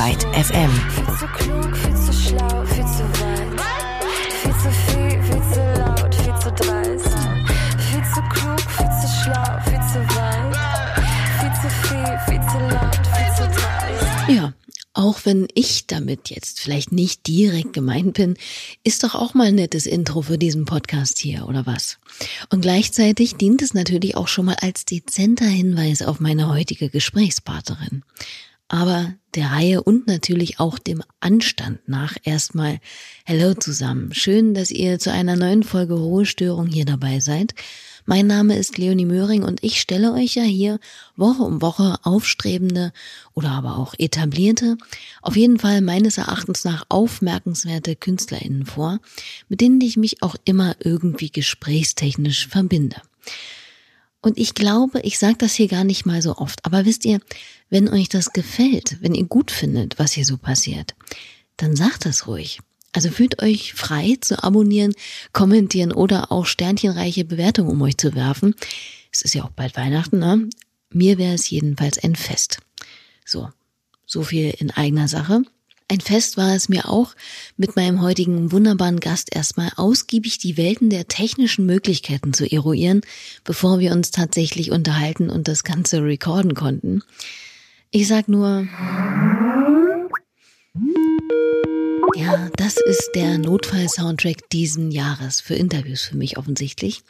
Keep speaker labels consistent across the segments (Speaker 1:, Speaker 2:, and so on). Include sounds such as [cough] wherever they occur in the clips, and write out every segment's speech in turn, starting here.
Speaker 1: Byte FM.
Speaker 2: Viel zu klug, viel zu schlau, viel zu weit. Viel zu viel, viel zu laut, viel zu dreist. Viel zu klug, viel zu schlau, viel zu weit. Viel zu viel, viel zu laut, viel zu dreist.
Speaker 3: Ja, auch wenn ich damit jetzt vielleicht nicht direkt gemeint bin, ist doch auch mal ein nettes Intro für diesen Podcast hier, oder was? Und gleichzeitig dient es natürlich auch schon mal als dezenter Hinweis auf meine heutige Gesprächspartnerin. Aber der Reihe und natürlich auch dem Anstand nach erstmal Hello zusammen. Schön, dass ihr zu einer neuen Folge Ruhestörung hier dabei seid. Mein Name ist Leonie Möhring und ich stelle euch ja hier Woche um Woche aufstrebende oder aber auch etablierte, auf jeden Fall meines Erachtens nach aufmerkenswerte KünstlerInnen vor, mit denen ich mich auch immer irgendwie gesprächstechnisch verbinde. Und ich glaube, ich sage das hier gar nicht mal so oft, aber wisst ihr, wenn euch das gefällt, wenn ihr gut findet, was hier so passiert, dann sagt das ruhig. Also fühlt euch frei zu abonnieren, kommentieren oder auch sternchenreiche Bewertungen um euch zu werfen. Es ist ja auch bald Weihnachten, ne? Mir wäre es jedenfalls ein Fest. So, so viel in eigener Sache. Ein Fest war es mir auch, mit meinem heutigen wunderbaren Gast erstmal ausgiebig die Welten der technischen Möglichkeiten zu eruieren, bevor wir uns tatsächlich unterhalten und das Ganze recorden konnten. Ich sag nur, ja, das ist der Notfall-Soundtrack diesen Jahres für Interviews für mich offensichtlich.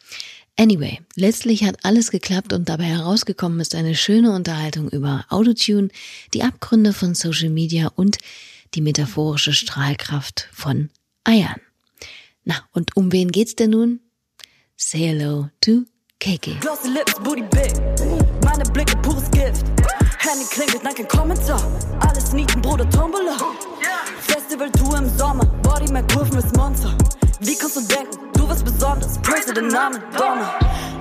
Speaker 3: Anyway, letztlich hat alles geklappt und dabei herausgekommen ist eine schöne Unterhaltung über Autotune, die Abgründe von Social Media und die metaphorische Strahlkraft von Eiern. Na, und um wen geht's denn nun? Say hello to KK.
Speaker 4: Glossy lips, booty big. Meine Blicke pures Gift. Handy klingelt, nein, kein Kommentar. Alles Nieten, Bruder, Tombola. Festival Tour im Sommer. Body McGriff, Miss Monster. Wie kannst du denken, du bist besonders? Praise den Namen Donner.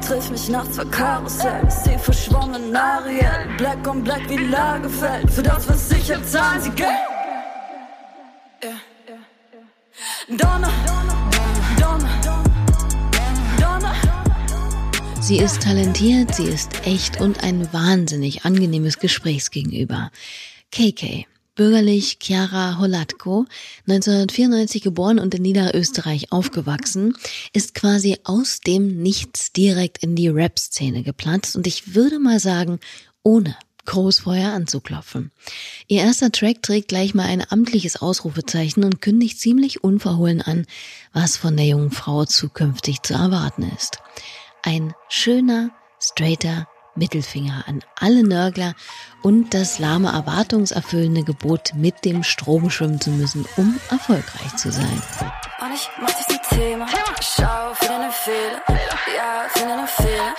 Speaker 4: Triff mich nachts vor Karussell. Seh verschwommen Ariel. Black on Black wie Lagerfeld. Für das, was ich hab, zahlen sie Geld. Donner,
Speaker 3: Sie ist talentiert, sie ist echt und ein wahnsinnig angenehmes Gesprächsgegenüber. KK, bürgerlich Chiara Holatko, 1994 geboren und in Niederösterreich aufgewachsen, ist quasi aus dem Nichts direkt in die Rap-Szene geplatzt und ich würde mal sagen, ohne groß vorher anzuklopfen. Ihr erster Track trägt gleich mal ein amtliches Ausrufezeichen und kündigt ziemlich unverhohlen an, was von der jungen Frau zukünftig zu erwarten ist. Ein schöner, straighter Mittelfinger an alle Nörgler und das lahme erwartungserfüllende Gebot, mit dem Strom schwimmen zu müssen, um erfolgreich zu sein.
Speaker 2: Und ich mach das ein Thema. Schau, finde einen Fehler. Ja, finde einen Fehler.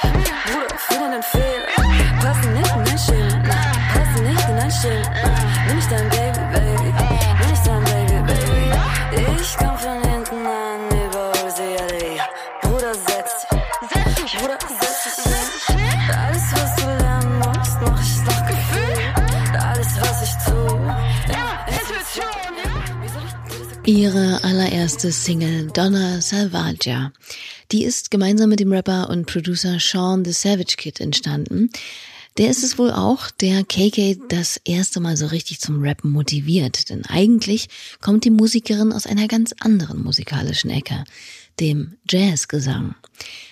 Speaker 3: Ihre allererste Single Donna Salvagia. Die ist gemeinsam mit dem Rapper und Producer Sean the Savage Kid entstanden. Der ist es wohl auch, der KK das erste Mal so richtig zum Rappen motiviert. Denn eigentlich kommt die Musikerin aus einer ganz anderen musikalischen Ecke, dem Jazzgesang.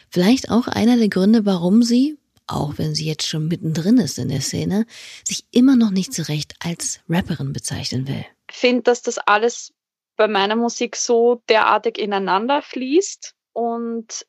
Speaker 3: Vielleicht auch einer der Gründe, warum sie, auch wenn sie jetzt schon mittendrin ist in der Szene, sich immer noch nicht zurecht als Rapperin bezeichnen will.
Speaker 5: finde, dass das alles bei meiner Musik so derartig ineinander fließt und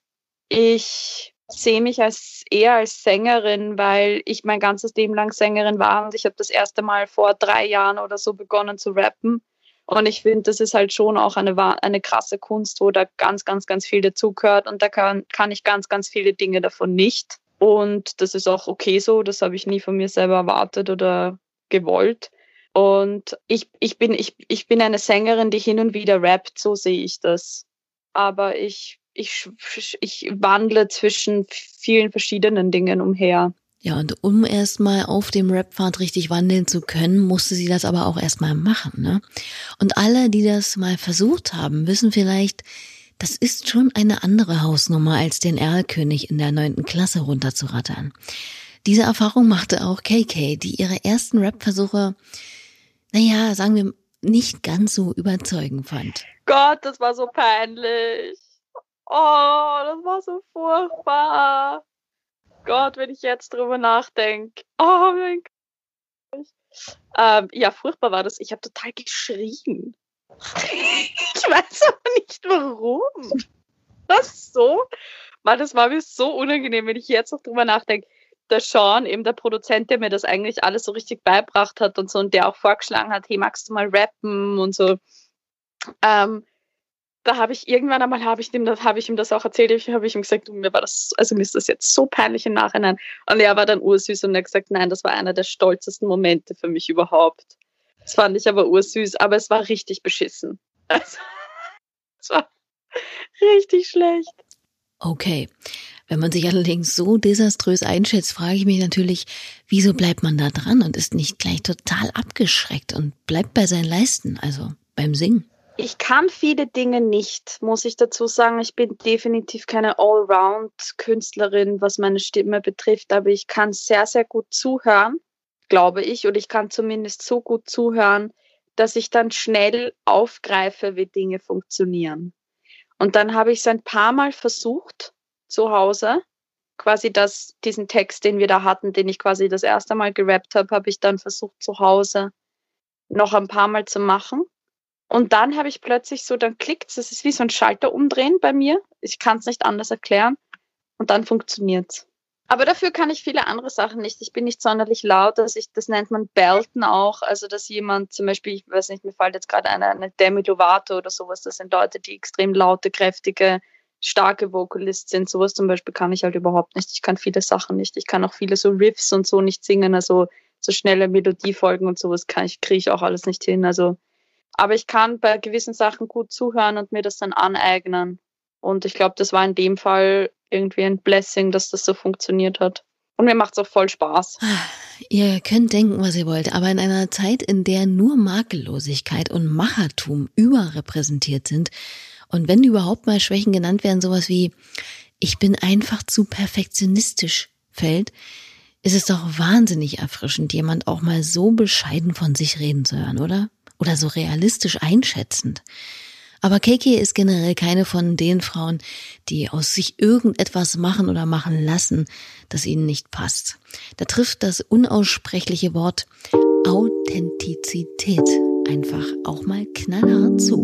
Speaker 5: ich sehe mich als eher als Sängerin, weil ich mein ganzes Leben lang Sängerin war und ich habe das erste Mal vor drei Jahren oder so begonnen zu rappen. Und ich finde, das ist halt schon auch eine, eine krasse Kunst, wo da ganz, ganz, ganz viel dazugehört und da kann, kann ich ganz, ganz viele Dinge davon nicht. Und das ist auch okay so, das habe ich nie von mir selber erwartet oder gewollt. Und ich, ich, bin, ich, ich bin eine Sängerin, die hin und wieder rappt, so sehe ich das. Aber ich, ich, ich wandle zwischen vielen verschiedenen Dingen umher.
Speaker 3: Ja, und um erstmal auf dem Rap-Pfad richtig wandeln zu können, musste sie das aber auch erstmal machen, ne? Und alle, die das mal versucht haben, wissen vielleicht, das ist schon eine andere Hausnummer als den Erlkönig in der neunten Klasse runterzurattern. Diese Erfahrung machte auch KK, die ihre ersten Rap-Versuche naja, sagen wir, nicht ganz so überzeugend fand.
Speaker 5: Gott, das war so peinlich. Oh, das war so furchtbar. Gott, wenn ich jetzt drüber nachdenke. Oh mein Gott. Ähm, ja, furchtbar war das. Ich habe total geschrien. [laughs] ich weiß aber nicht warum. Das so, weil das war mir so unangenehm, wenn ich jetzt noch drüber nachdenke. Der Sean, eben der Produzent, der mir das eigentlich alles so richtig beibracht hat und so und der auch vorgeschlagen hat, hey, magst du mal rappen und so. Ähm, da habe ich irgendwann einmal habe ich ihm habe ich ihm das auch erzählt, habe ich ihm gesagt, mir war das also mir ist das jetzt so peinlich im Nachhinein und er war dann ursüß und er hat gesagt, nein, das war einer der stolzesten Momente für mich überhaupt. Das fand ich aber ursüß, aber es war richtig beschissen. [laughs] Also, es war richtig schlecht.
Speaker 3: Okay. Wenn man sich allerdings so desaströs einschätzt, frage ich mich natürlich, wieso bleibt man da dran und ist nicht gleich total abgeschreckt und bleibt bei seinen Leisten, also beim Singen?
Speaker 5: Ich kann viele Dinge nicht, muss ich dazu sagen. Ich bin definitiv keine Allround-Künstlerin, was meine Stimme betrifft, aber ich kann sehr, sehr gut zuhören, glaube ich. Und ich kann zumindest so gut zuhören, dass ich dann schnell aufgreife, wie Dinge funktionieren. Und dann habe ich es ein paar Mal versucht zu Hause. Quasi das, diesen Text, den wir da hatten, den ich quasi das erste Mal gerappt habe, habe ich dann versucht zu Hause noch ein paar Mal zu machen. Und dann habe ich plötzlich so, dann klickt es, es ist wie so ein Schalter umdrehen bei mir. Ich kann es nicht anders erklären. Und dann funktioniert's. Aber dafür kann ich viele andere Sachen nicht. Ich bin nicht sonderlich laut, also ich, das nennt man Belten auch. Also dass jemand zum Beispiel, ich weiß nicht, mir fällt jetzt gerade eine, eine Demi Lovato oder sowas. Das sind Leute, die extrem laute, kräftige, starke Vocalist sind. Sowas zum Beispiel kann ich halt überhaupt nicht. Ich kann viele Sachen nicht. Ich kann auch viele so Riffs und so nicht singen. Also so schnelle Melodiefolgen und sowas kann ich, kriege ich auch alles nicht hin. Also aber ich kann bei gewissen Sachen gut zuhören und mir das dann aneignen. Und ich glaube, das war in dem Fall irgendwie ein Blessing, dass das so funktioniert hat. Und mir macht es auch voll Spaß.
Speaker 3: Ihr könnt denken, was ihr wollt, aber in einer Zeit, in der nur Makellosigkeit und Machertum überrepräsentiert sind und wenn überhaupt mal Schwächen genannt werden, sowas wie ich bin einfach zu perfektionistisch fällt, ist es doch wahnsinnig erfrischend, jemand auch mal so bescheiden von sich reden zu hören, oder? oder so realistisch einschätzend. Aber Keke ist generell keine von den Frauen, die aus sich irgendetwas machen oder machen lassen, das ihnen nicht passt. Da trifft das unaussprechliche Wort Authentizität einfach auch mal knallhart zu.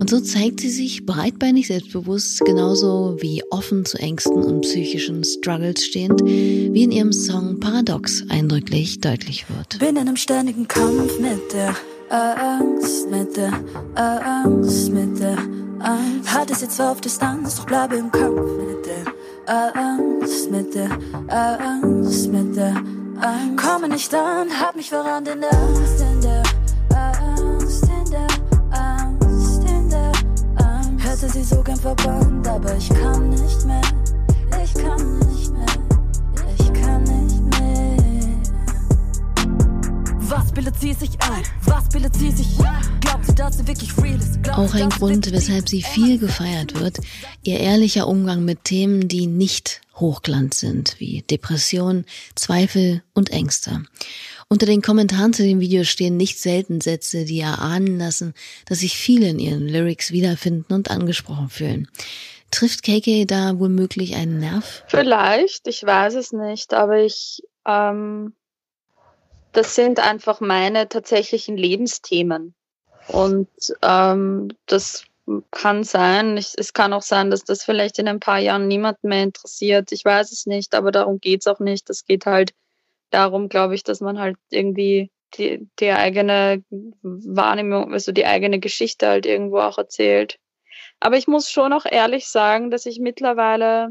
Speaker 3: Und so zeigt sie sich breitbeinig selbstbewusst, genauso wie offen zu Ängsten und psychischen Struggles stehend, wie in ihrem Song Paradox eindrücklich deutlich wird.
Speaker 4: Bin in einem ständigen Kampf mit der Angst, mit der Angst, mit der Angst. Halt es jetzt auf Distanz, doch bleibe im Kampf mit der Angst, mit der Angst, mit der Angst. Komme nicht an, hab mich verrannt in der Angst, in der Hätte sie so gern verbannt, aber ich kann nicht mehr, ich kann nicht mehr. Was bildet sie sich ein? Was bildet sie sich Glaubt sie, dass sie wirklich real ist? Glaubt
Speaker 3: Auch ein Grund, weshalb sie viel gefeiert wird, ihr ehrlicher Umgang mit Themen, die nicht Hochglanz sind, wie Depression, Zweifel und Ängste. Unter den Kommentaren zu dem Video stehen nicht selten Sätze, die erahnen lassen, dass sich viele in ihren Lyrics wiederfinden und angesprochen fühlen. Trifft KK da womöglich einen Nerv?
Speaker 5: Vielleicht, ich weiß es nicht, aber ich ähm, das sind einfach meine tatsächlichen Lebensthemen. Und ähm, das kann sein, ich, es kann auch sein, dass das vielleicht in ein paar Jahren niemanden mehr interessiert. Ich weiß es nicht, aber darum geht es auch nicht. Es geht halt darum, glaube ich, dass man halt irgendwie die, die eigene Wahrnehmung, also die eigene Geschichte halt irgendwo auch erzählt. Aber ich muss schon auch ehrlich sagen, dass ich mittlerweile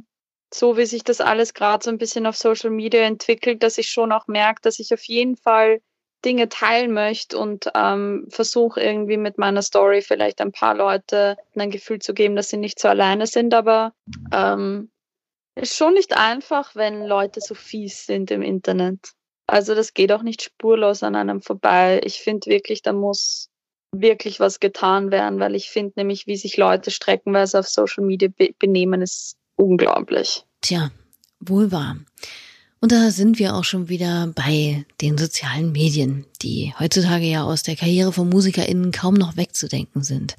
Speaker 5: so wie sich das alles gerade so ein bisschen auf Social Media entwickelt, dass ich schon auch merke, dass ich auf jeden Fall Dinge teilen möchte und ähm, versuche irgendwie mit meiner Story vielleicht ein paar Leute ein Gefühl zu geben, dass sie nicht so alleine sind. Aber ähm, ist schon nicht einfach, wenn Leute so fies sind im Internet. Also das geht auch nicht spurlos an einem vorbei. Ich finde wirklich, da muss wirklich was getan werden, weil ich finde nämlich, wie sich Leute streckenweise auf Social Media be benehmen, ist unglaublich.
Speaker 3: Tja, wohl wahr. Und da sind wir auch schon wieder bei den sozialen Medien, die heutzutage ja aus der Karriere von MusikerInnen kaum noch wegzudenken sind.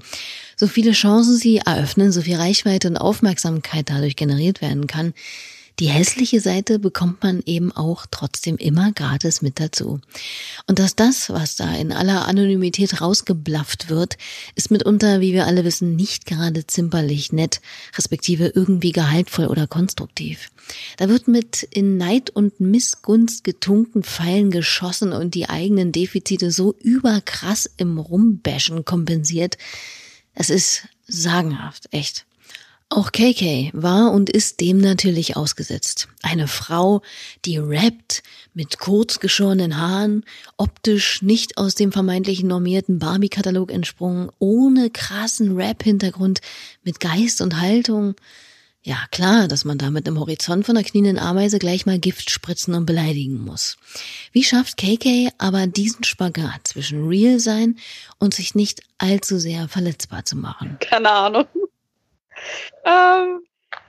Speaker 3: So viele Chancen sie eröffnen, so viel Reichweite und Aufmerksamkeit dadurch generiert werden kann, die hässliche Seite bekommt man eben auch trotzdem immer gratis mit dazu. Und dass das, was da in aller Anonymität rausgeblafft wird, ist mitunter, wie wir alle wissen, nicht gerade zimperlich, nett, respektive irgendwie gehaltvoll oder konstruktiv. Da wird mit in Neid und Missgunst getunkten Pfeilen geschossen und die eigenen Defizite so überkrass im Rumbashen kompensiert. Es ist sagenhaft, echt. Auch KK war und ist dem natürlich ausgesetzt. Eine Frau, die rappt, mit kurz geschorenen Haaren, optisch nicht aus dem vermeintlichen normierten Barbie-Katalog entsprungen, ohne krassen Rap-Hintergrund, mit Geist und Haltung. Ja, klar, dass man damit im Horizont von der knienden Ameise gleich mal Gift spritzen und beleidigen muss. Wie schafft KK aber diesen Spagat zwischen Real sein und sich nicht allzu sehr verletzbar zu machen?
Speaker 5: Keine Ahnung ähm,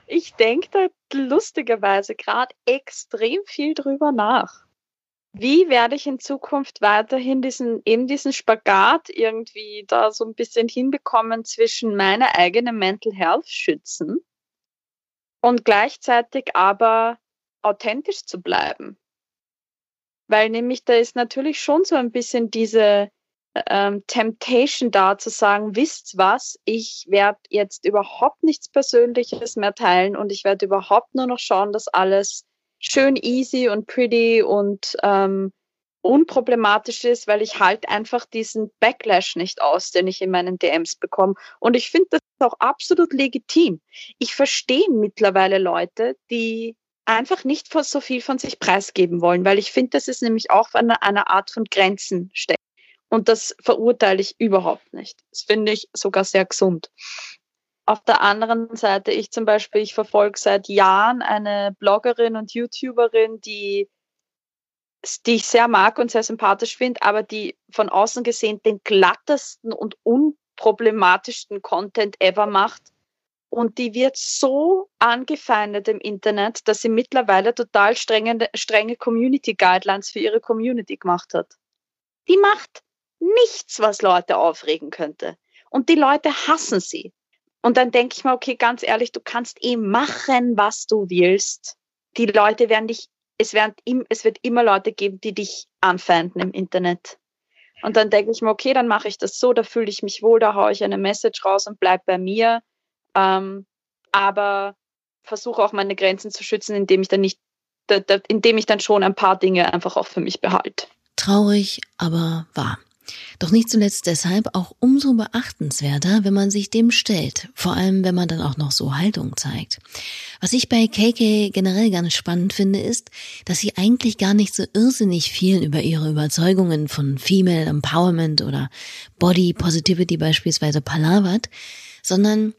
Speaker 5: ich denke da lustigerweise gerade extrem viel drüber nach. Wie werde ich in Zukunft weiterhin diesen, eben diesen Spagat irgendwie da so ein bisschen hinbekommen zwischen meiner eigenen Mental Health schützen und gleichzeitig aber authentisch zu bleiben? Weil nämlich da ist natürlich schon so ein bisschen diese, ähm, Temptation da zu sagen, wisst was, ich werde jetzt überhaupt nichts Persönliches mehr teilen und ich werde überhaupt nur noch schauen, dass alles schön easy und pretty und ähm, unproblematisch ist, weil ich halt einfach diesen Backlash nicht aus, den ich in meinen DMs bekomme. Und ich finde das auch absolut legitim. Ich verstehe mittlerweile Leute, die einfach nicht so viel von sich preisgeben wollen, weil ich finde, das ist nämlich auch eine, eine Art von Grenzen steckt. Und das verurteile ich überhaupt nicht. Das finde ich sogar sehr gesund. Auf der anderen Seite, ich zum Beispiel, ich verfolge seit Jahren eine Bloggerin und YouTuberin, die, die ich sehr mag und sehr sympathisch finde, aber die von außen gesehen den glattesten und unproblematischsten Content ever macht. Und die wird so angefeindet im Internet, dass sie mittlerweile total strenge, strenge Community Guidelines für ihre Community gemacht hat. Die macht nichts, was Leute aufregen könnte. Und die Leute hassen sie. Und dann denke ich mir, okay, ganz ehrlich, du kannst eh machen, was du willst. Die Leute werden dich, es, werden, es wird immer Leute geben, die dich anfeinden im Internet. Und dann denke ich mir, okay, dann mache ich das so, da fühle ich mich wohl, da haue ich eine Message raus und bleib bei mir. Ähm, aber versuche auch meine Grenzen zu schützen, indem ich dann nicht, indem ich dann schon ein paar Dinge einfach auch für mich behalte.
Speaker 3: Traurig, aber wahr. Doch nicht zuletzt deshalb auch umso beachtenswerter, wenn man sich dem stellt, vor allem wenn man dann auch noch so Haltung zeigt. Was ich bei KK generell ganz spannend finde, ist, dass sie eigentlich gar nicht so irrsinnig viel über ihre Überzeugungen von Female Empowerment oder Body Positivity beispielsweise palavert, sondern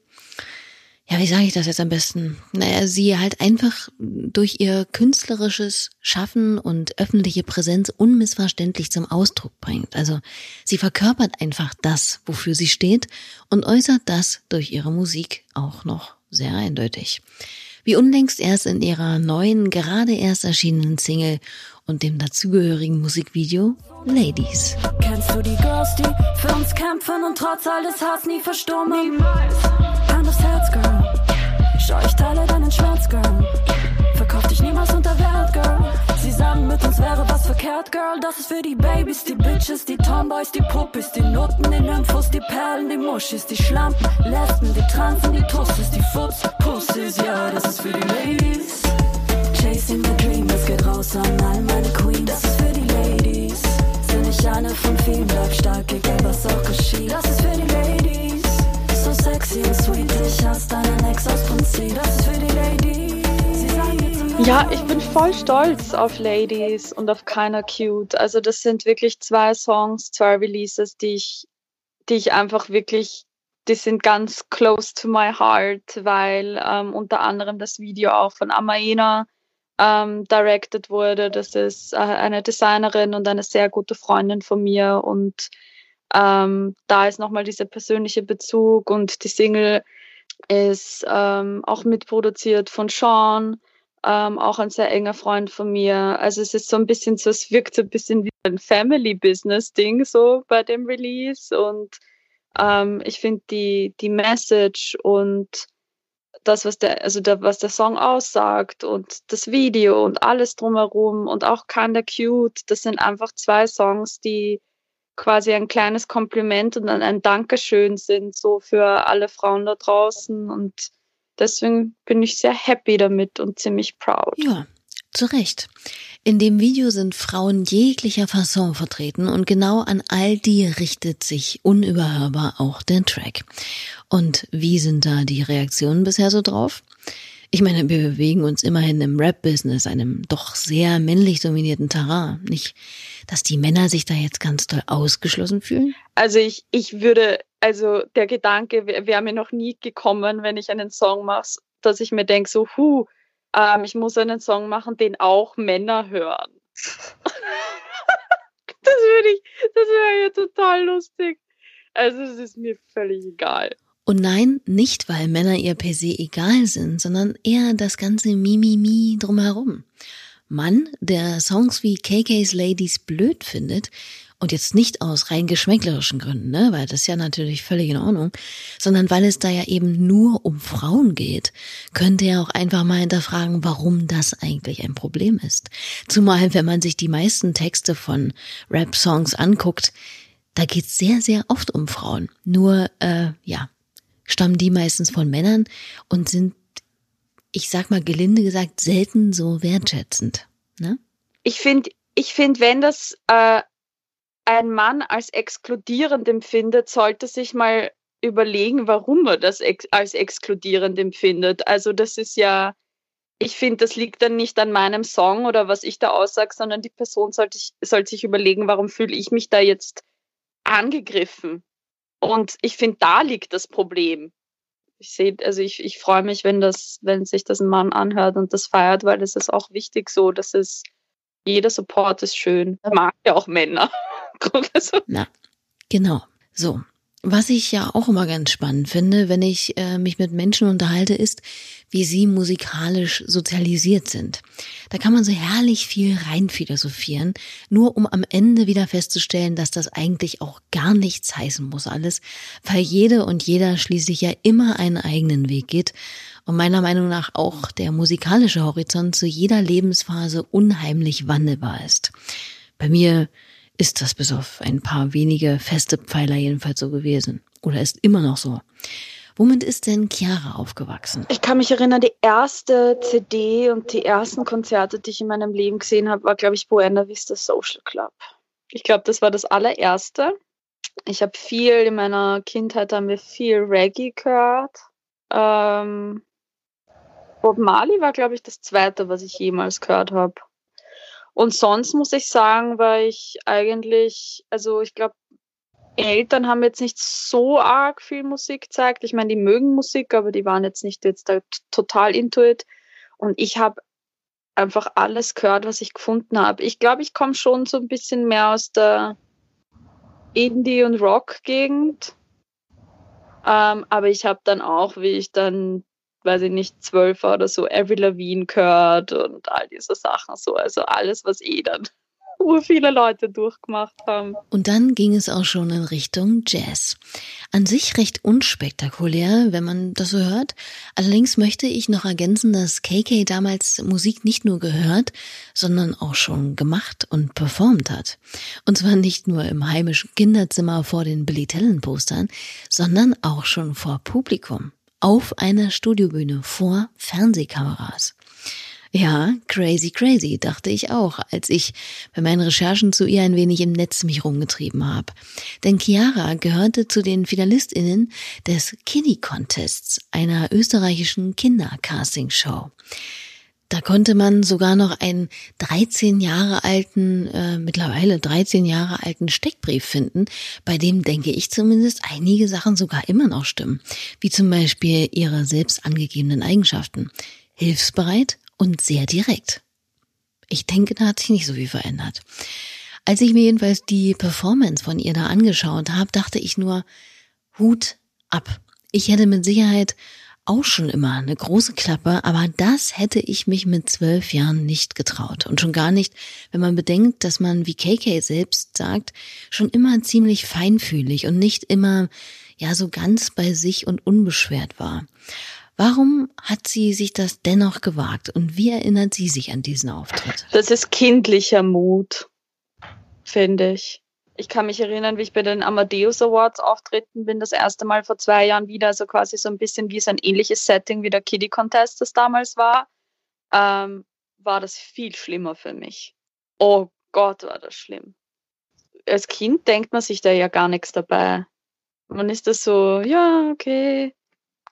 Speaker 3: ja, wie sage ich das jetzt am besten? Naja, sie halt einfach durch ihr künstlerisches Schaffen und öffentliche Präsenz unmissverständlich zum Ausdruck bringt. Also sie verkörpert einfach das, wofür sie steht und äußert das durch ihre Musik auch noch sehr eindeutig. Wie unlängst erst in ihrer neuen, gerade erst erschienenen Single und dem dazugehörigen Musikvideo Ladies.
Speaker 4: Kennst du die Girls, die für uns kämpfen und trotz alles Hass nie verstummen? Niemals. Herz, Girl. Schau, ich teile deinen Schmerz, Girl. Verkauf dich niemals unter Wert, Girl. Sie sagen, mit uns wäre was verkehrt, Girl. Das ist für die Babys, die Bitches, die Tomboys, die Puppis, die Nutten, die Nymphos, die Perlen, die Muschis, die Schlampen, Lesben, die Transen, die Tussis, die Futs, Pussys. Ja, das ist für die Ladies. Chasing the Dream, das geht raus an all meine Queens. Das ist für die Ladies. Sind ich eine von vielen, bleib stark, egal was auch geschieht. Das ist für die Ladies
Speaker 5: Ja, ich bin voll stolz auf Ladies und auf Keiner Cute. Also das sind wirklich zwei Songs, zwei Releases, die ich, die ich einfach wirklich, die sind ganz close to my heart, weil ähm, unter anderem das Video auch von Amaina ähm, directed wurde. Das ist äh, eine Designerin und eine sehr gute Freundin von mir und ähm, da ist nochmal dieser persönliche Bezug und die Single ist ähm, auch mitproduziert von Sean. Ähm, auch ein sehr enger Freund von mir. Also es ist so ein bisschen so, es wirkt so ein bisschen wie ein Family-Business-Ding so bei dem Release und ähm, ich finde die, die Message und das, was der, also der, was der Song aussagt und das Video und alles drumherum und auch Kinda Cute, das sind einfach zwei Songs, die quasi ein kleines Kompliment und ein Dankeschön sind, so für alle Frauen da draußen und deswegen bin ich sehr happy damit und ziemlich proud.
Speaker 3: Ja, zu Recht. In dem Video sind Frauen jeglicher Fasson vertreten und genau an all die richtet sich unüberhörbar auch der Track. Und wie sind da die Reaktionen bisher so drauf? Ich meine, wir bewegen uns immerhin im Rap-Business, einem doch sehr männlich dominierten Terrain. Nicht, dass die Männer sich da jetzt ganz toll ausgeschlossen fühlen?
Speaker 5: Also ich, ich würde, also der Gedanke wäre wär mir noch nie gekommen, wenn ich einen Song mache, dass ich mir denke, so, hu, ähm, ich muss einen Song machen, den auch Männer hören. [laughs] das würde ich, das wäre ja total lustig. Also es ist mir völlig egal.
Speaker 3: Und nein, nicht weil Männer ihr per se egal sind, sondern eher das ganze Mimimi drumherum. Mann, der Songs wie KK's Ladies blöd findet und jetzt nicht aus rein geschmäcklerischen Gründen, ne, weil das ist ja natürlich völlig in Ordnung, sondern weil es da ja eben nur um Frauen geht, könnte er auch einfach mal hinterfragen, warum das eigentlich ein Problem ist. Zumal, wenn man sich die meisten Texte von Rap-Songs anguckt, da geht's sehr, sehr oft um Frauen. Nur, äh, ja, stammen die meistens von Männern und sind, ich sag mal gelinde gesagt, selten so wertschätzend. Ne?
Speaker 5: Ich finde, ich finde, wenn das äh, ein Mann als exkludierend empfindet, sollte sich mal überlegen, warum er das ex als exkludierend empfindet. Also das ist ja, ich finde, das liegt dann nicht an meinem Song oder was ich da aussage, sondern die Person sollte, sollte sich überlegen, warum fühle ich mich da jetzt angegriffen. Und ich finde, da liegt das Problem. Ich sehe, also ich, ich freue mich, wenn das, wenn sich das ein Mann anhört und das feiert, weil es ist auch wichtig so, dass es jeder Support ist schön. Er mag ja auch Männer. [laughs]
Speaker 3: Na, genau. So. Was ich ja auch immer ganz spannend finde, wenn ich äh, mich mit Menschen unterhalte, ist, wie sie musikalisch sozialisiert sind. Da kann man so herrlich viel reinphilosophieren, nur um am Ende wieder festzustellen, dass das eigentlich auch gar nichts heißen muss alles, weil jede und jeder schließlich ja immer einen eigenen Weg geht und meiner Meinung nach auch der musikalische Horizont zu jeder Lebensphase unheimlich wandelbar ist. Bei mir ist das bis auf ein paar wenige feste Pfeiler jedenfalls so gewesen. Oder ist immer noch so. Womit ist denn Chiara aufgewachsen?
Speaker 5: Ich kann mich erinnern, die erste CD und die ersten Konzerte, die ich in meinem Leben gesehen habe, war, glaube ich, Buena Vista Social Club. Ich glaube, das war das allererste. Ich habe viel in meiner Kindheit haben wir viel Reggae gehört. Ähm, Bob Marley war, glaube ich, das zweite, was ich jemals gehört habe. Und sonst muss ich sagen, weil ich eigentlich, also ich glaube, Eltern haben jetzt nicht so arg viel Musik gezeigt. Ich meine, die mögen Musik, aber die waren jetzt nicht jetzt da total into it. Und ich habe einfach alles gehört, was ich gefunden habe. Ich glaube, ich komme schon so ein bisschen mehr aus der Indie- und Rock-Gegend. Ähm, aber ich habe dann auch, wie ich dann weiß ich nicht, zwölf oder so, Avril Lavigne gehört und all diese Sachen so. Also alles, was eh dann [laughs] ur viele Leute durchgemacht haben.
Speaker 3: Und dann ging es auch schon in Richtung Jazz. An sich recht unspektakulär, wenn man das so hört. Allerdings möchte ich noch ergänzen, dass KK damals Musik nicht nur gehört, sondern auch schon gemacht und performt hat. Und zwar nicht nur im heimischen Kinderzimmer vor den Billy Talent Postern, sondern auch schon vor Publikum auf einer Studiobühne vor Fernsehkameras. Ja, crazy, crazy, dachte ich auch, als ich bei meinen Recherchen zu ihr ein wenig im Netz mich rumgetrieben habe. Denn Chiara gehörte zu den FinalistInnen des Kiddie Contests, einer österreichischen Kindercasting-Show. Da konnte man sogar noch einen 13 Jahre alten, äh, mittlerweile 13 Jahre alten Steckbrief finden, bei dem denke ich zumindest einige Sachen sogar immer noch stimmen, wie zum Beispiel ihre selbst angegebenen Eigenschaften. Hilfsbereit und sehr direkt. Ich denke, da hat sich nicht so viel verändert. Als ich mir jedenfalls die Performance von ihr da angeschaut habe, dachte ich nur, Hut ab. Ich hätte mit Sicherheit auch schon immer eine große Klappe, aber das hätte ich mich mit zwölf Jahren nicht getraut. Und schon gar nicht, wenn man bedenkt, dass man, wie KK selbst sagt, schon immer ziemlich feinfühlig und nicht immer, ja, so ganz bei sich und unbeschwert war. Warum hat sie sich das dennoch gewagt und wie erinnert sie sich an diesen Auftritt?
Speaker 5: Das ist kindlicher Mut, finde ich. Ich kann mich erinnern, wie ich bei den Amadeus Awards auftreten bin, das erste Mal vor zwei Jahren wieder, also quasi so ein bisschen wie so ein ähnliches Setting wie der Kiddie Contest, das damals war, ähm, war das viel schlimmer für mich. Oh Gott, war das schlimm. Als Kind denkt man sich da ja gar nichts dabei. Man ist das so, ja, okay,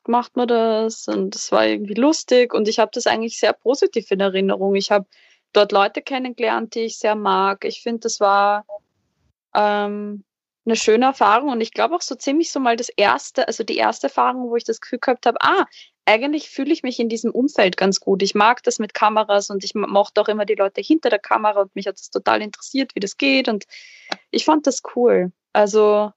Speaker 5: macht man das und es war irgendwie lustig und ich habe das eigentlich sehr positiv in Erinnerung. Ich habe dort Leute kennengelernt, die ich sehr mag. Ich finde, das war ähm, eine schöne Erfahrung und ich glaube auch so ziemlich so mal das erste, also die erste Erfahrung, wo ich das Gefühl gehabt habe, ah, eigentlich fühle ich mich in diesem Umfeld ganz gut. Ich mag das mit Kameras und ich mochte auch immer die Leute hinter der Kamera und mich hat es total interessiert, wie das geht und ich fand das cool. Also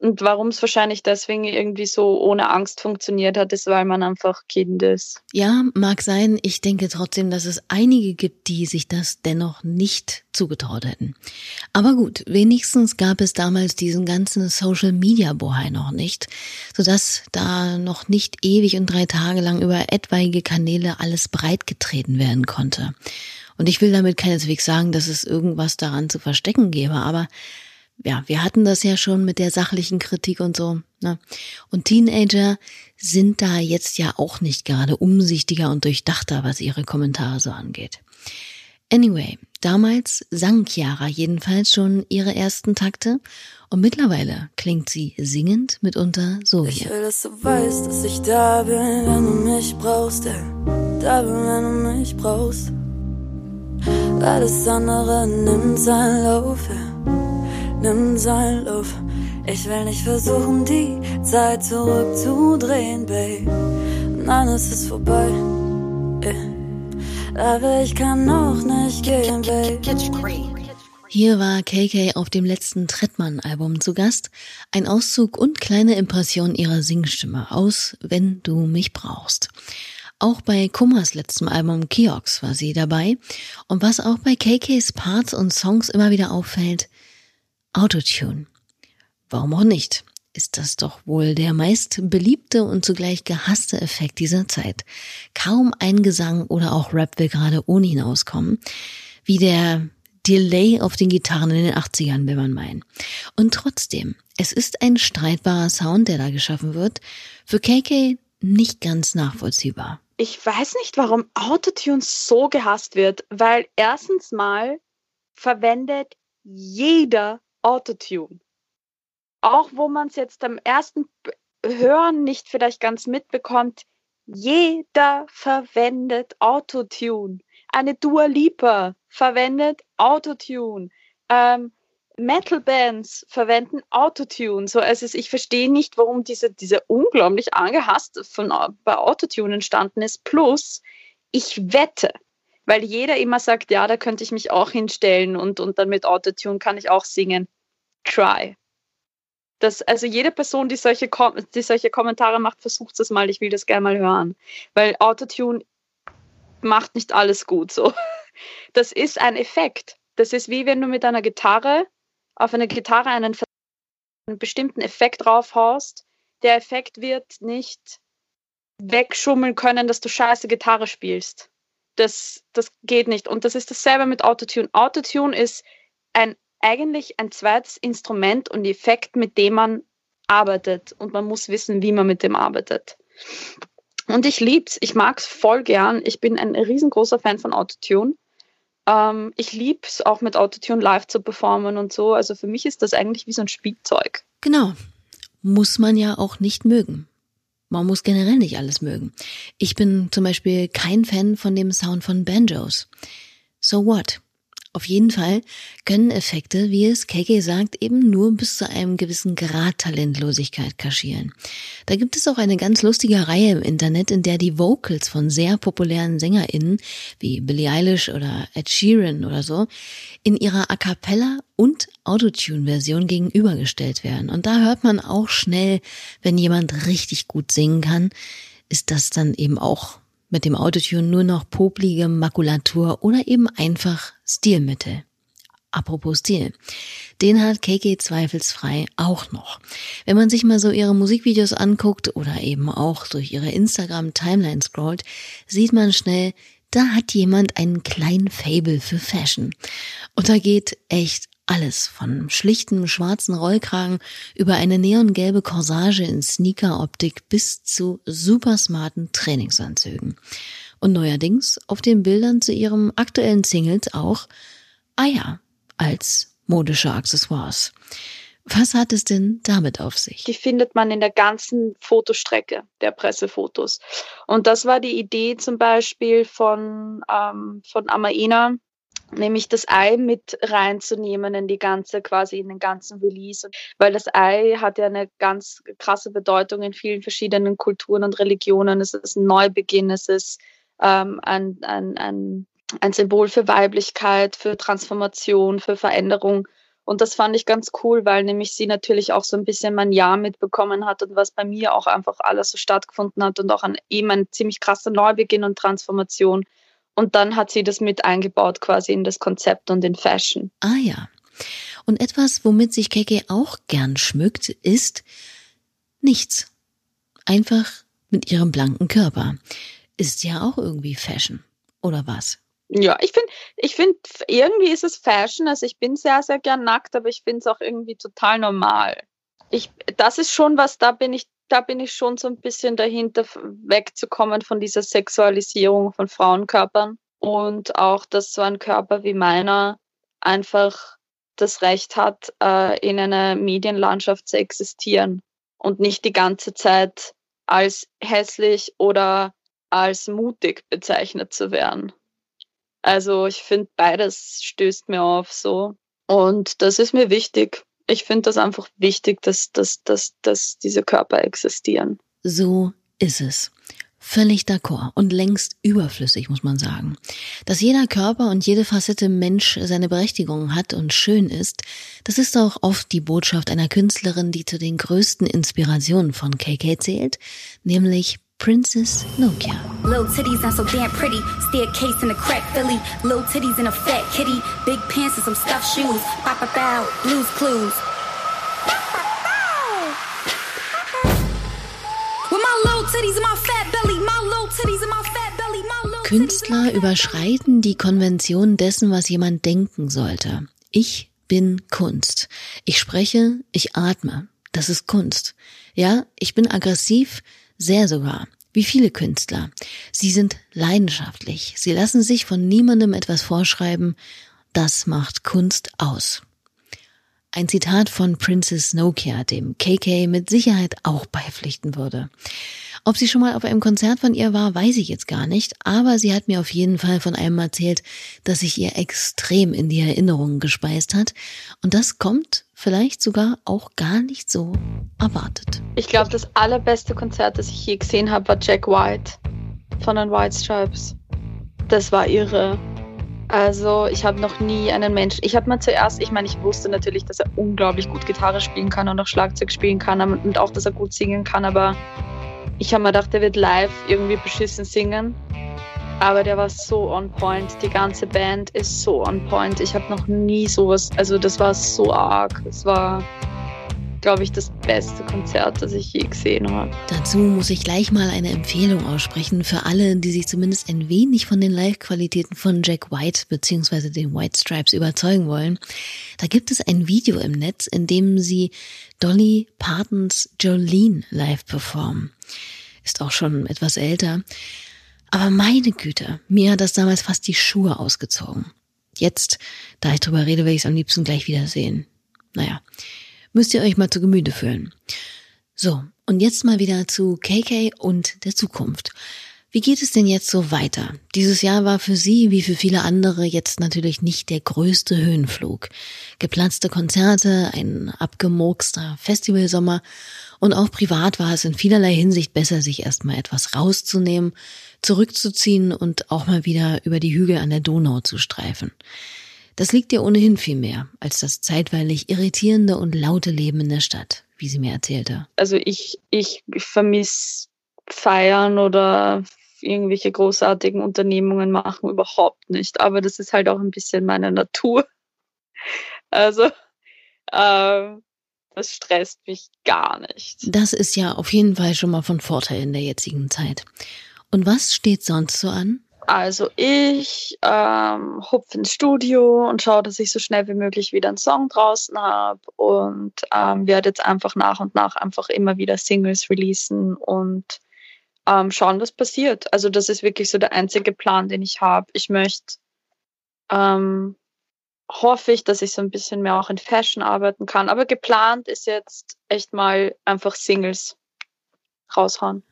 Speaker 5: und warum es wahrscheinlich deswegen irgendwie so ohne Angst funktioniert hat, ist, weil man einfach Kind ist.
Speaker 3: Ja, mag sein. Ich denke trotzdem, dass es einige gibt, die sich das dennoch nicht zugetraut hätten. Aber gut, wenigstens gab es damals diesen ganzen Social Media Bohai noch nicht, sodass da noch nicht ewig und drei Tage lang über etwaige Kanäle alles breitgetreten werden konnte. Und ich will damit keineswegs sagen, dass es irgendwas daran zu verstecken gäbe, aber ja, wir hatten das ja schon mit der sachlichen Kritik und so. Ne? Und Teenager sind da jetzt ja auch nicht gerade umsichtiger und durchdachter, was ihre Kommentare so angeht. Anyway, damals sang Chiara jedenfalls schon ihre ersten Takte und mittlerweile klingt sie singend mitunter so
Speaker 1: hier. Ich will, dass du weißt, dass ich da bin, wenn du mich brauchst, ja. da bin, wenn du mich brauchst. Alles andere nimmt seinen Lauf, ja nimm sein Luft. Ich will nicht versuchen, die Zeit zurückzudrehen, Babe. Nein, es ist vorbei. Aber ich kann noch nicht gehen, Babe.
Speaker 3: Hier war KK auf dem letzten Trettmann-Album zu Gast. Ein Auszug und kleine Impression ihrer Singstimme aus Wenn du mich brauchst. Auch bei Kummers letztem Album Kiox war sie dabei. Und was auch bei KKs Parts und Songs immer wieder auffällt, Autotune. Warum auch nicht? Ist das doch wohl der meist beliebte und zugleich gehasste Effekt dieser Zeit. Kaum ein Gesang oder auch Rap will gerade ohne hinauskommen, wie der Delay auf den Gitarren in den 80ern, will man meinen. Und trotzdem, es ist ein streitbarer Sound, der da geschaffen wird. Für KK nicht ganz nachvollziehbar.
Speaker 5: Ich weiß nicht, warum Autotune so gehasst wird, weil erstens mal verwendet jeder Autotune. Auch wo man es jetzt am ersten Hören nicht vielleicht ganz mitbekommt, jeder verwendet Autotune. Eine Dua Lipa verwendet Autotune. Ähm, Metal-Bands verwenden Autotune. So, also ich verstehe nicht, warum diese, diese unglaublich angehasst von, bei Autotune entstanden ist. Plus, ich wette, weil jeder immer sagt, ja, da könnte ich mich auch hinstellen und, und dann mit Autotune kann ich auch singen. Try. Das, also jede Person, die solche, die solche Kommentare macht, versucht es mal, ich will das gerne mal hören. Weil Autotune macht nicht alles gut so. [laughs] Das ist ein Effekt. Das ist wie wenn du mit einer Gitarre auf eine Gitarre einen, einen bestimmten Effekt draufhaust. Der Effekt wird nicht wegschummeln können, dass du scheiße Gitarre spielst das, das geht nicht. Und das ist dasselbe mit Autotune. Autotune ist ein, eigentlich ein zweites Instrument und Effekt, mit dem man arbeitet. Und man muss wissen, wie man mit dem arbeitet. Und ich lieb's, ich mag's voll gern. Ich bin ein riesengroßer Fan von Autotune. Ähm, ich lieb's auch mit Autotune live zu performen und so. Also für mich ist das eigentlich wie so ein Spielzeug.
Speaker 3: Genau. Muss man ja auch nicht mögen. Man muss generell nicht alles mögen. Ich bin zum Beispiel kein Fan von dem Sound von Banjos. So what? Auf jeden Fall können Effekte, wie es KK sagt, eben nur bis zu einem gewissen Grad Talentlosigkeit kaschieren. Da gibt es auch eine ganz lustige Reihe im Internet, in der die Vocals von sehr populären SängerInnen wie Billie Eilish oder Ed Sheeran oder so in ihrer A cappella und Autotune-Version gegenübergestellt werden. Und da hört man auch schnell, wenn jemand richtig gut singen kann, ist das dann eben auch mit dem Autotune nur noch poplige Makulatur oder eben einfach Stilmittel. Apropos Stil. Den hat KK zweifelsfrei auch noch. Wenn man sich mal so ihre Musikvideos anguckt oder eben auch durch ihre Instagram-Timeline scrollt, sieht man schnell, da hat jemand einen kleinen Fable für Fashion. Und da geht echt alles von schlichtem schwarzen Rollkragen über eine neongelbe Corsage in Sneaker-Optik bis zu supersmarten Trainingsanzügen. Und neuerdings auf den Bildern zu ihrem aktuellen Singles auch Eier als modische Accessoires. Was hat es denn damit auf sich?
Speaker 5: Die findet man in der ganzen Fotostrecke der Pressefotos. Und das war die Idee zum Beispiel von, ähm, von Amaina, nämlich das Ei mit reinzunehmen in die ganze, quasi in den ganzen Release. Weil das Ei hat ja eine ganz krasse Bedeutung in vielen verschiedenen Kulturen und Religionen. Es ist ein Neubeginn, es ist ähm, ein, ein, ein, ein Symbol für Weiblichkeit, für Transformation, für Veränderung. Und das fand ich ganz cool, weil nämlich sie natürlich auch so ein bisschen mein Jahr mitbekommen hat und was bei mir auch einfach alles so stattgefunden hat und auch ein, eben ein ziemlich krasser Neubeginn und Transformation. Und dann hat sie das mit eingebaut quasi in das Konzept und in Fashion.
Speaker 3: Ah ja. Und etwas, womit sich Keke auch gern schmückt, ist nichts. Einfach mit ihrem blanken Körper. Ist ja auch irgendwie Fashion. Oder was?
Speaker 5: Ja, ich finde, ich finde, irgendwie ist es Fashion. Also ich bin sehr, sehr gern nackt, aber ich finde es auch irgendwie total normal. Ich, das ist schon was, da bin ich da bin ich schon so ein bisschen dahinter, wegzukommen von dieser Sexualisierung von Frauenkörpern und auch, dass so ein Körper wie meiner einfach das Recht hat, äh, in einer Medienlandschaft zu existieren und nicht die ganze Zeit als hässlich oder als mutig bezeichnet zu werden. Also ich finde, beides stößt mir auf so. Und das ist mir wichtig ich finde das einfach wichtig, dass, dass, dass, dass diese Körper existieren.
Speaker 3: So ist es. Völlig d'accord und längst überflüssig, muss man sagen. Dass jeder Körper und jede Facette Mensch seine Berechtigung hat und schön ist, das ist auch oft die Botschaft einer Künstlerin, die zu den größten Inspirationen von KK zählt, nämlich Princess Nokia. Little titties not so damn pretty. Staircase in a crack Philly. Little titties in a fat kitty. Big pants and some stuffed shoes. Pop a bow. Blues clues. Künstler überschreiten die Konvention dessen, was jemand denken sollte. Ich bin Kunst. Ich spreche, ich atme. Das ist Kunst. Ja, ich bin aggressiv, sehr sogar. Wie viele Künstler. Sie sind leidenschaftlich. Sie lassen sich von niemandem etwas vorschreiben. Das macht Kunst aus. Ein Zitat von Princess Nokia, dem KK mit Sicherheit auch beipflichten würde. Ob sie schon mal auf einem Konzert von ihr war, weiß ich jetzt gar nicht, aber sie hat mir auf jeden Fall von einem erzählt, das sich ihr extrem in die Erinnerungen gespeist hat. Und das kommt vielleicht sogar auch gar nicht so erwartet.
Speaker 5: Ich glaube, das allerbeste Konzert, das ich je gesehen habe, war Jack White von den White Stripes. Das war irre. Also ich habe noch nie einen Menschen. Ich habe mal zuerst, ich meine, ich wusste natürlich, dass er unglaublich gut Gitarre spielen kann und auch Schlagzeug spielen kann und auch, dass er gut singen kann, aber ich habe mir gedacht, der wird live irgendwie beschissen singen. Aber der war so on point. Die ganze Band ist so on point. Ich habe noch nie sowas, also das war so arg. Es war, glaube ich, das beste Konzert, das ich je gesehen habe.
Speaker 3: Dazu muss ich gleich mal eine Empfehlung aussprechen für alle, die sich zumindest ein wenig von den Live-Qualitäten von Jack White bzw. den White Stripes überzeugen wollen. Da gibt es ein Video im Netz, in dem sie Dolly Partons Jolene live performen. Ist auch schon etwas älter. Aber meine Güte, mir hat das damals fast die Schuhe ausgezogen. Jetzt, da ich drüber rede, will ich es am liebsten gleich wiedersehen. Naja, müsst ihr euch mal zu Gemüte führen. So, und jetzt mal wieder zu KK und der Zukunft. Wie geht es denn jetzt so weiter? Dieses Jahr war für Sie wie für viele andere jetzt natürlich nicht der größte Höhenflug. Geplatzte Konzerte, ein abgemurkster Festivalsommer und auch privat war es in vielerlei Hinsicht besser, sich erstmal etwas rauszunehmen, zurückzuziehen und auch mal wieder über die Hügel an der Donau zu streifen. Das liegt dir ohnehin viel mehr als das zeitweilig irritierende und laute Leben in der Stadt, wie sie mir erzählte.
Speaker 5: Also ich, ich vermisse Feiern oder irgendwelche großartigen Unternehmungen machen, überhaupt nicht. Aber das ist halt auch ein bisschen meine Natur. Also, äh, das stresst mich gar nicht.
Speaker 3: Das ist ja auf jeden Fall schon mal von Vorteil in der jetzigen Zeit. Und was steht sonst so an?
Speaker 5: Also ich ähm, hupfe ins Studio und schaue, dass ich so schnell wie möglich wieder einen Song draußen habe und ähm, werde jetzt einfach nach und nach einfach immer wieder Singles releasen und ähm, schauen, was passiert. Also das ist wirklich so der einzige Plan, den ich habe. Ich möchte, ähm, hoffe ich, dass ich so ein bisschen mehr auch in Fashion arbeiten kann. Aber geplant ist jetzt echt mal einfach Singles raushauen.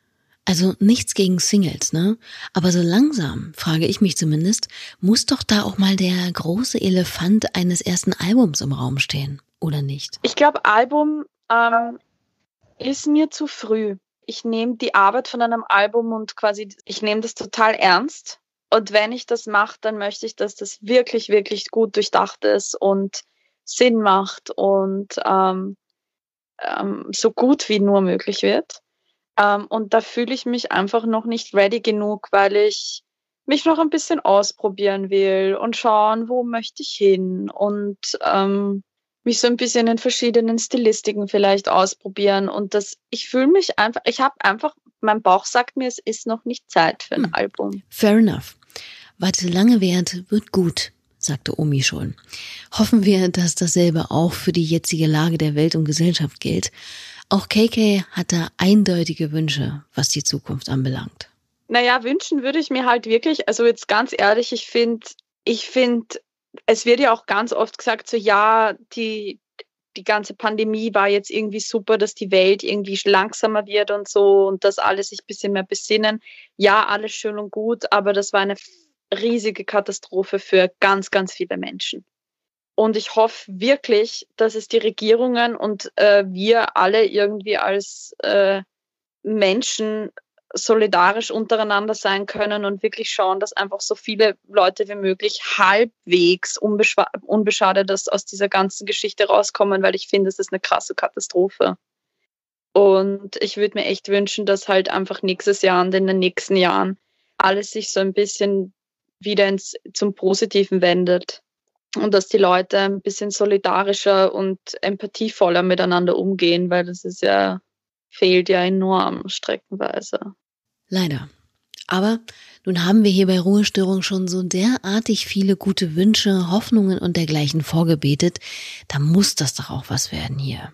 Speaker 3: Also nichts gegen Singles, ne? Aber so langsam, frage ich mich zumindest, muss doch da auch mal der große Elefant eines ersten Albums im Raum stehen, oder nicht?
Speaker 5: Ich glaube, Album ähm, ist mir zu früh ich nehme die Arbeit von einem Album und quasi, ich nehme das total ernst. Und wenn ich das mache, dann möchte ich, dass das wirklich, wirklich gut durchdacht ist und Sinn macht und ähm, ähm, so gut wie nur möglich wird. Ähm, und da fühle ich mich einfach noch nicht ready genug, weil ich mich noch ein bisschen ausprobieren will und schauen, wo möchte ich hin und ähm, mich so ein bisschen in verschiedenen Stilistiken vielleicht ausprobieren und das, ich fühle mich einfach, ich habe einfach, mein Bauch sagt mir, es ist noch nicht Zeit für ein hm. Album.
Speaker 3: Fair enough. Warte lange währt, wird gut, sagte Omi schon. Hoffen wir, dass dasselbe auch für die jetzige Lage der Welt und Gesellschaft gilt. Auch KK hat da eindeutige Wünsche, was die Zukunft anbelangt.
Speaker 5: Naja, wünschen würde ich mir halt wirklich, also jetzt ganz ehrlich, ich finde, ich finde es wird ja auch ganz oft gesagt, so ja, die, die ganze Pandemie war jetzt irgendwie super, dass die Welt irgendwie langsamer wird und so und dass alle sich ein bisschen mehr besinnen. Ja, alles schön und gut, aber das war eine riesige Katastrophe für ganz, ganz viele Menschen. Und ich hoffe wirklich, dass es die Regierungen und äh, wir alle irgendwie als äh, Menschen solidarisch untereinander sein können und wirklich schauen, dass einfach so viele Leute wie möglich halbwegs unbeschadet aus dieser ganzen Geschichte rauskommen, weil ich finde, es ist eine krasse Katastrophe. Und ich würde mir echt wünschen, dass halt einfach nächstes Jahr und in den nächsten Jahren alles sich so ein bisschen wieder ins, zum Positiven wendet und dass die Leute ein bisschen solidarischer und empathievoller miteinander umgehen, weil das ist ja fehlt ja enorm streckenweise.
Speaker 3: Leider. Aber nun haben wir hier bei Ruhestörung schon so derartig viele gute Wünsche, Hoffnungen und dergleichen vorgebetet, da muss das doch auch was werden hier.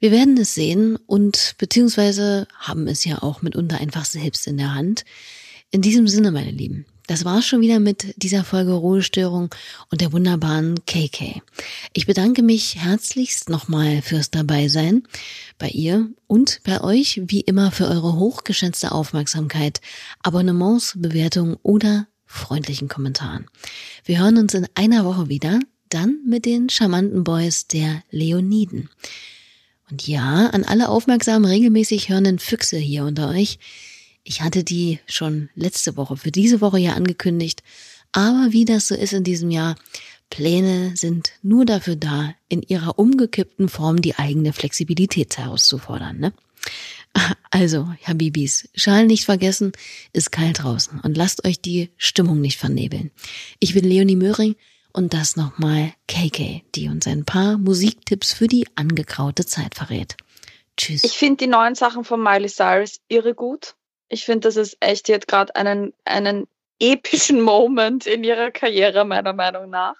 Speaker 3: Wir werden es sehen und beziehungsweise haben es ja auch mitunter einfach selbst in der Hand. In diesem Sinne, meine Lieben, das war's schon wieder mit dieser Folge Ruhestörung und der wunderbaren KK. Ich bedanke mich herzlichst nochmal fürs Dabeisein bei ihr und bei euch wie immer für eure hochgeschätzte Aufmerksamkeit, Abonnements, Bewertungen oder freundlichen Kommentaren. Wir hören uns in einer Woche wieder, dann mit den charmanten Boys der Leoniden. Und ja, an alle aufmerksamen, regelmäßig hörenden Füchse hier unter euch, ich hatte die schon letzte Woche für diese Woche ja angekündigt, aber wie das so ist in diesem Jahr, Pläne sind nur dafür da, in ihrer umgekippten Form die eigene Flexibilität herauszufordern, ne? [laughs] Also, Habibis, Schalen nicht vergessen, ist kalt draußen und lasst euch die Stimmung nicht vernebeln. Ich bin Leonie Möhring und das nochmal KK, die uns ein paar Musiktipps für die angekraute Zeit verrät. Tschüss.
Speaker 5: Ich finde die neuen Sachen von Miley Cyrus irre gut. Ich finde, das ist echt jetzt gerade einen, einen epischen [laughs] Moment in ihrer Karriere, meiner Meinung nach.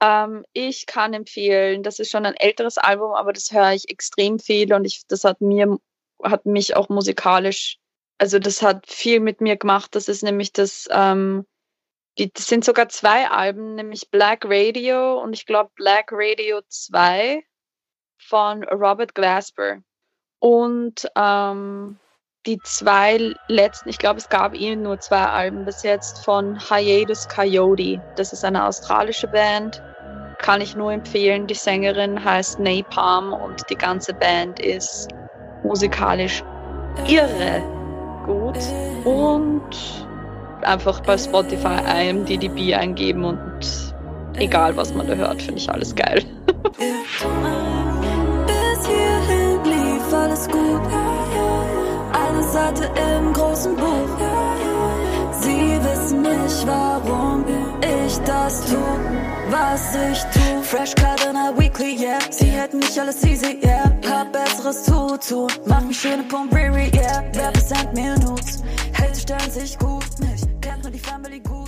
Speaker 5: Ähm, ich kann empfehlen, das ist schon ein älteres Album, aber das höre ich extrem viel und ich, das hat mir, hat mich auch musikalisch, also das hat viel mit mir gemacht. Das ist nämlich das, ähm, die, das sind sogar zwei Alben, nämlich Black Radio und ich glaube Black Radio 2 von Robert Glasper. Und ähm, die zwei letzten, ich glaube, es gab eh nur zwei Alben bis jetzt von Hiatus Coyote. Das ist eine australische Band. Kann ich nur empfehlen. Die Sängerin heißt Napalm und die ganze Band ist musikalisch irre gut. Und einfach bei Spotify IMDb eingeben und egal was man da hört, finde ich alles geil. [laughs]
Speaker 4: Seite im großen Buch. Sie wissen nicht, warum ich das tu, was ich tu. Fresh cut in a weekly, yeah. Sie hätten nicht alles easy, yeah. Hab besseres zu tun. Mach mich schöne Pombriri, yeah. Wer besendet mir Nudes? Hate stellen sich gut nicht. Kennt nur die Family gut.